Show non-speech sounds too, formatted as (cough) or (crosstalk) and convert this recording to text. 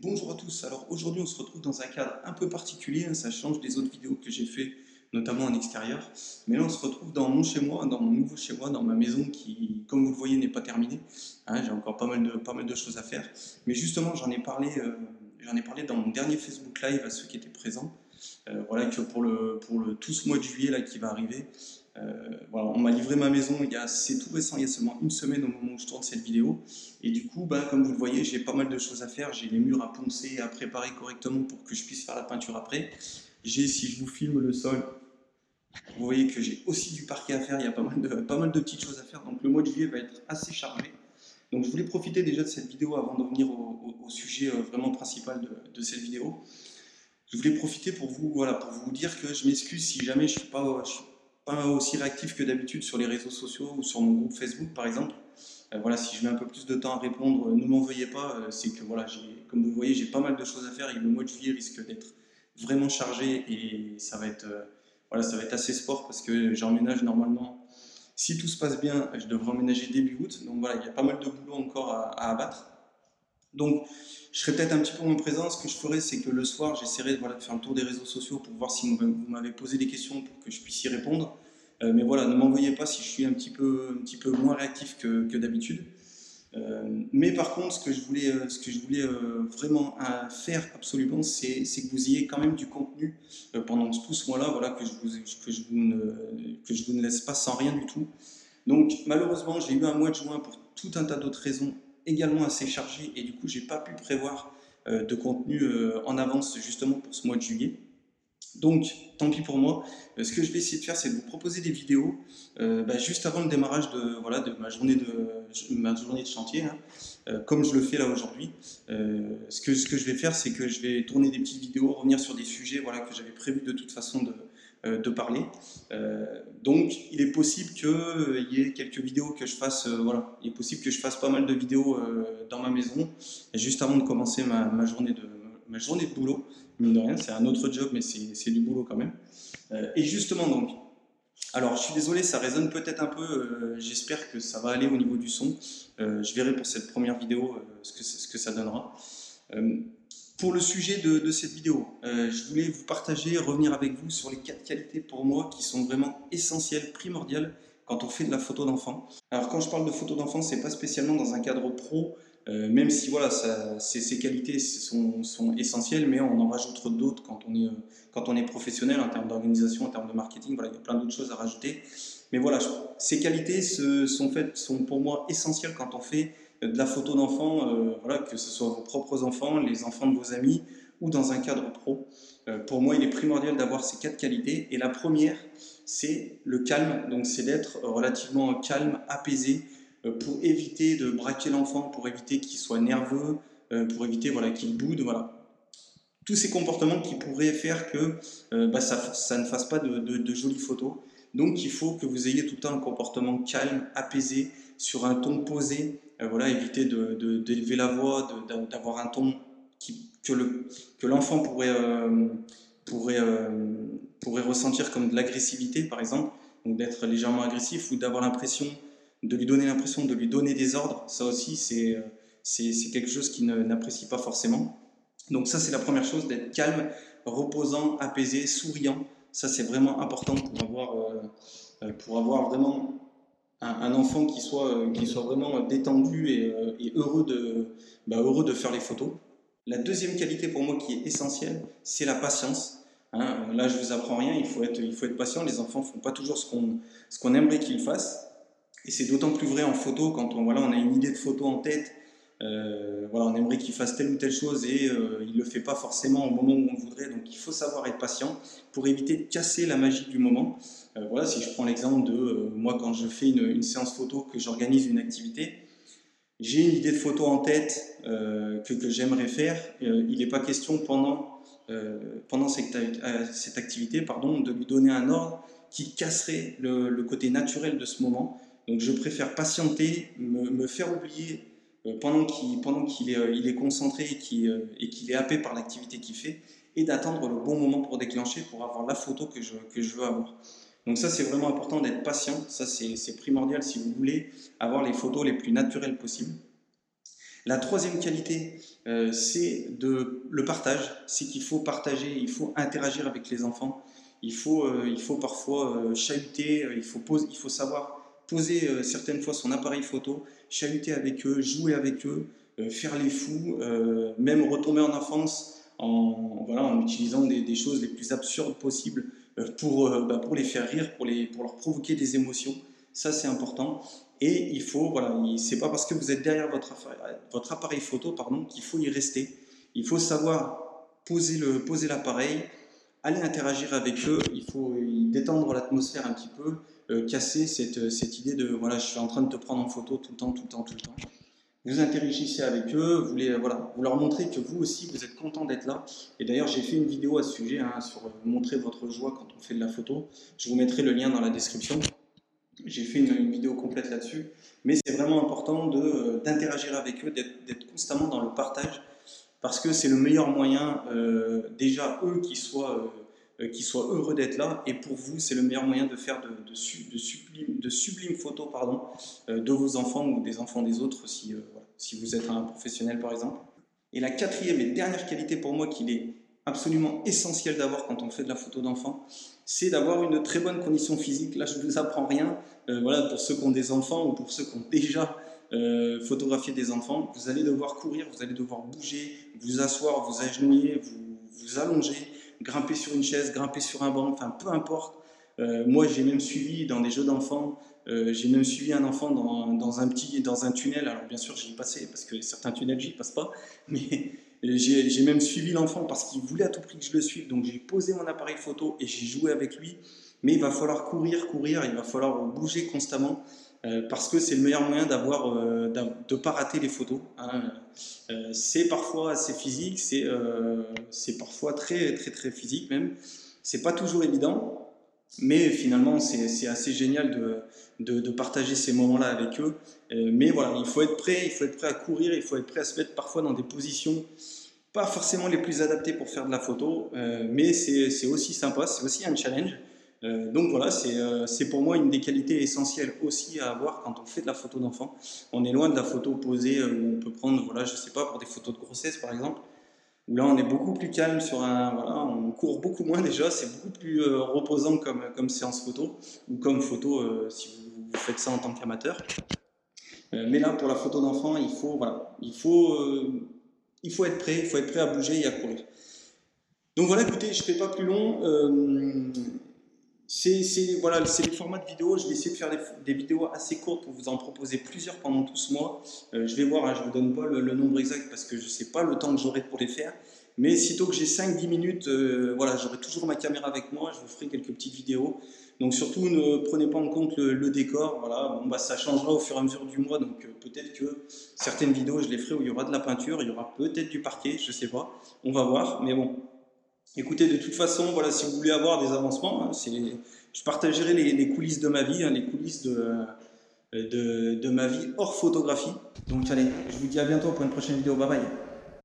Bonjour à tous. Alors aujourd'hui, on se retrouve dans un cadre un peu particulier. hein, Ça change des autres vidéos que j'ai fait, notamment en extérieur. Mais là, on se retrouve dans mon chez moi, dans mon nouveau chez moi, dans ma maison qui, comme vous le voyez, n'est pas terminée. Hein, j'ai encore pas mal de pas mal de choses à faire. Mais justement, j'en ai parlé, euh, ai parlé dans mon dernier Facebook Live à ceux qui étaient présents. Euh, voilà que pour le pour le tout ce mois de juillet là qui va arriver. Euh, voilà, on m'a livré ma maison c'est tout récent, il y a seulement une semaine au moment où je tourne cette vidéo. Et du coup, ben, comme vous le voyez, j'ai pas mal de choses à faire. J'ai les murs à poncer, à préparer correctement pour que je puisse faire la peinture après. J'ai, si je vous filme le sol, vous voyez que j'ai aussi du parquet à faire. Il y a pas mal de, petites choses à faire. Donc le mois de juillet va être assez chargé. Donc je voulais profiter déjà de cette vidéo avant de venir au, sujet euh, vraiment principal de, cette vidéo. Je voulais profiter pour vous, voilà, pour vous dire que je m'excuse si jamais je suis pas, pas aussi réactif que d'habitude sur les réseaux sociaux ou sur mon groupe Facebook par exemple. Euh, voilà, si je mets un peu plus de temps à répondre, ne m'en veuillez pas. euh, c'est que voilà, comme vous voyez, j'ai pas mal de choses à faire et le mois de juillet risque d'être vraiment chargé et ça va être, euh, ça va être assez sport parce que j'emménage normalement. Si tout se passe bien, je devrais emménager début août. Donc voilà, il y a pas mal de boulot encore à abattre. Donc, je serai peut-être un petit peu moins présent. Ce que je ferai, c'est que le soir, j'essaierai de faire le tour des réseaux sociaux pour voir si vous m'avez posé des questions pour que je puisse y répondre. Euh, mais voilà, ne m'envoyez pas si je suis un petit peu, moins réactif que, d'habitude. Euh, mais par contre, ce que je voulais, euh, vraiment faire absolument, c'est que vous ayez quand même du contenu pendant tout ce mois-là, que je, ne, vous ne laisse pas sans rien du tout. Donc malheureusement, j'ai eu un mois de juin pour tout un tas d'autres raisons également assez chargé et du coup, j'ai pas pu prévoir euh, de contenu euh, en avance justement pour ce mois de juillet. Donc, tant pis pour moi. Euh, ce que je vais essayer de faire, c'est de vous proposer des vidéos bah, juste avant le démarrage de, voilà, de, ma, journée de, ma journée de chantier, hein, comme je le fais là aujourd'hui. Ce, que, ce que je vais faire, c'est que je vais tourner des petites vidéos, revenir sur des sujets voilà, que j'avais prévu de toute façon de, de parler. Euh, donc, il est possible qu'il y ait quelques vidéos que je fasse. euh, voilà, il est possible que je fasse pas mal de vidéos euh, dans ma maison, juste avant de commencer ma, journée de ma journée de boulot. Mine de rien, c'est un autre job, mais c'est du boulot quand même. Euh, et justement, donc, alors je suis désolé, ça résonne peut-être un peu. euh, J'espère que ça va aller au niveau du son. Euh, je verrai pour cette première vidéo euh, ce, que, ce que ça donnera. Pour le sujet de, cette vidéo, euh, je voulais vous partager, revenir avec vous sur les quatre qualités pour moi qui sont vraiment essentielles, primordiales quand on fait de la photo d'enfant. Alors quand je parle de photo d'enfant, c'est pas spécialement dans un cadre pro, euh, même si voilà, ces, qualités sont, essentielles, mais on en rajoute d'autres quand on est euh, quand on est professionnel en termes d'organisation, en termes de marketing. Voilà, il y a plein d'autres choses à rajouter. Mais voilà, ces qualités sont pour moi essentielles quand on fait de la photo d'enfant, euh, voilà, que ce soit vos propres enfants, les enfants de vos amis ou dans un cadre pro. Euh, pour moi, il est primordial d'avoir ces quatre qualités. Et la première, c'est le calme. Donc, c'est d'être relativement calme, apaisé, euh, pour éviter de braquer l'enfant, pour éviter qu'il soit nerveux, euh, pour éviter voilà, qu'il boude. Voilà. Tous ces comportements qui pourraient faire que euh, bah, ça, ne fasse pas de- de jolies photos. Donc, il faut que vous ayez tout le temps un comportement calme, apaisé, sur un ton posé. Euh, voilà, éviter d'élever la voix, d'avoir un ton que le- que l'enfant pourrait, euh, pourrait, euh, pourrait ressentir comme de l'agressivité, par exemple, donc d'être légèrement agressif ou d'avoir l'impression, de lui donner l'impression de lui donner des ordres. Ça aussi, c'est c'est quelque chose qu'il n'apprécie pas forcément. Donc ça, c'est la première chose, d'être calme, reposant, apaisé, souriant. Ça, c'est vraiment important pour avoir, pour avoir vraiment un, enfant qui soit, euh, qui soit vraiment détendu et, euh, heureux, de, bah, heureux de faire les photos. La deuxième qualité pour moi qui est essentielle, c'est la patience. Hein, là, je vous apprends rien, il faut être, il faut être patient. Les enfants font pas toujours ce qu'on ce qu'on aimerait qu'ils fassent. Et c'est d'autant plus vrai en photo quand on, voilà, on a une idée de photo en tête. Euh, voilà, on aimerait qu'il fasse telle ou telle chose et euh, il ne le fait pas forcément au moment où on voudrait. Donc il faut savoir être patient pour éviter de casser la magie du moment. Euh, voilà, si je prends l'exemple de moi quand je fais une, séance photo, que j'organise une activité, j'ai une idée de photo en tête que, que j'aimerais faire. Il n'est pas question pendant, pendant cette, activité pardon, de lui donner un ordre qui casserait le, côté naturel de ce moment. Donc je préfère patienter, me faire oublier pendant qu'il est, euh, concentré et qu'il euh, et qu'il est happé par l'activité qu'il fait, et d'attendre le bon moment pour déclencher, pour avoir la photo que je, veux avoir. Donc ça, c'est vraiment important d'être patient. Ça, c'est primordial si vous voulez avoir les photos les plus naturelles possibles. La troisième qualité, euh, c'est le partage. C'est qu'il faut partager, il faut interagir avec les enfants. Il faut, euh, il faut parfois euh, chahuter, il faut, poser, il faut savoir poser certaines fois son appareil photo, chahuter avec eux, jouer avec eux, faire les fous, même retomber en enfance en, voilà, en utilisant des, choses les plus absurdes possibles pour, bah, pour les faire rire, pour, les, pour leur provoquer des émotions. Ça, c'est important. Et il faut, voilà, c'est pas parce que vous êtes derrière votre, votre appareil photo qu'il faut y rester. Il faut savoir poser le poser aller interagir avec eux. Il faut détendre l'atmosphère un petit peu, euh, casser cette, cette, idée de voilà, je suis en train de te prendre en photo tout le temps, tout le temps, tout le temps. Vous interagissez avec eux, vous, les, voilà, vous leur montrez que vous aussi vous êtes content d'être là. Et d'ailleurs, j'ai fait une vidéo à ce sujet hein, sur montrer votre joie quand on fait de la photo. Je vous mettrai le lien dans la description. J'ai fait une, vidéo complète là-dessus, mais c'est vraiment important euh, d'interagir avec eux, d'être constamment dans le partage, parce que c'est le meilleur moyen, euh, déjà eux qui soient, euh, soient heureux d'être là, et pour vous, c'est le meilleur moyen de faire de, de, sublime, de sublimes photos pardon, de vos enfants ou des enfants des autres, si, si vous êtes un professionnel par exemple. Et la quatrième et dernière qualité pour moi qu'il est absolument essentiel d'avoir quand on fait de la photo d'enfant, c'est d'avoir une très bonne condition physique. Là, je ne vous apprends rien. Euh, voilà, pour ceux qui ont des enfants ou pour ceux qui ont déjà euh, photographié des enfants, vous allez devoir courir, vous allez devoir bouger, vous asseoir, vous agenouiller, vous, vous allonger, grimper sur une chaise, grimper sur un banc, enfin peu importe. Euh, moi, j'ai même suivi dans des jeux d'enfants, j'ai même suivi un enfant dans, dans, un petit, dans un tunnel. Alors bien sûr, j'y ai passé parce que certains tunnels, j'y passe pas, (laughs) mais j'ai même suivi l'enfant parce qu'il voulait à tout prix que je le suive. Donc j'ai posé mon appareil photo et j'ai joué avec lui. Mais il va falloir courir, courir, il va falloir bouger constamment euh, parce que c'est le meilleur moyen d'avoir, euh, de ne pas rater les photos. Hein. Euh, c'est parfois assez physique, c'est, c'est parfois très très très physique même. C'est pas toujours évident, mais finalement, c'est assez génial de, de, partager ces moments-là avec eux. Euh, mais voilà, il faut être prêt, il faut être prêt à courir, il faut être prêt à se mettre parfois dans des positions pas forcément les plus adaptées pour faire de la photo, euh, mais c'est aussi sympa, c'est aussi un challenge. Euh, donc voilà, c'est pour moi une des qualités essentielles aussi à avoir quand on fait de la photo d'enfant. On est loin de la photo posée où on peut prendre, voilà, je sais pas, pour des photos de grossesse par exemple, où là on est beaucoup plus calme sur un voilà, on court beaucoup moins déjà, c'est beaucoup plus euh, reposant comme, comme séance photo ou comme photo euh, si vous, faites ça en tant qu'amateur. Euh, mais là pour la photo d'enfant, il faut voilà, il il faut être prêt, il faut être prêt à bouger et à courir. Donc voilà, écoutez, je ne fais pas plus long. C'est voilà, le format de vidéo. Je vais essayer de faire des, vidéos assez courtes pour vous en proposer plusieurs pendant tout ce mois. Euh, je vais voir, hein, je ne vous donne pas le, nombre exact parce que je ne sais pas le temps que j'aurai pour les faire. Mais sitôt que j'ai 5-10 minutes, euh, voilà, j'aurai toujours ma caméra avec moi. Je vous ferai quelques petites vidéos. Donc surtout, ne prenez pas en compte le, décor. Voilà, bon, bah, ça changera au fur et à mesure du mois. Donc euh, peut-être que certaines vidéos, je les ferai où il y aura de la peinture, il y aura peut-être du parquet, je ne sais pas. On va voir. Mais bon, Écoutez, de toute façon, voilà, si vous voulez avoir des avancements, hein, je partagerai les, coulisses de ma vie, hein, les coulisses de, de ma vie hors photographie. Donc allez, je vous dis à bientôt pour une prochaine vidéo. Bye bye.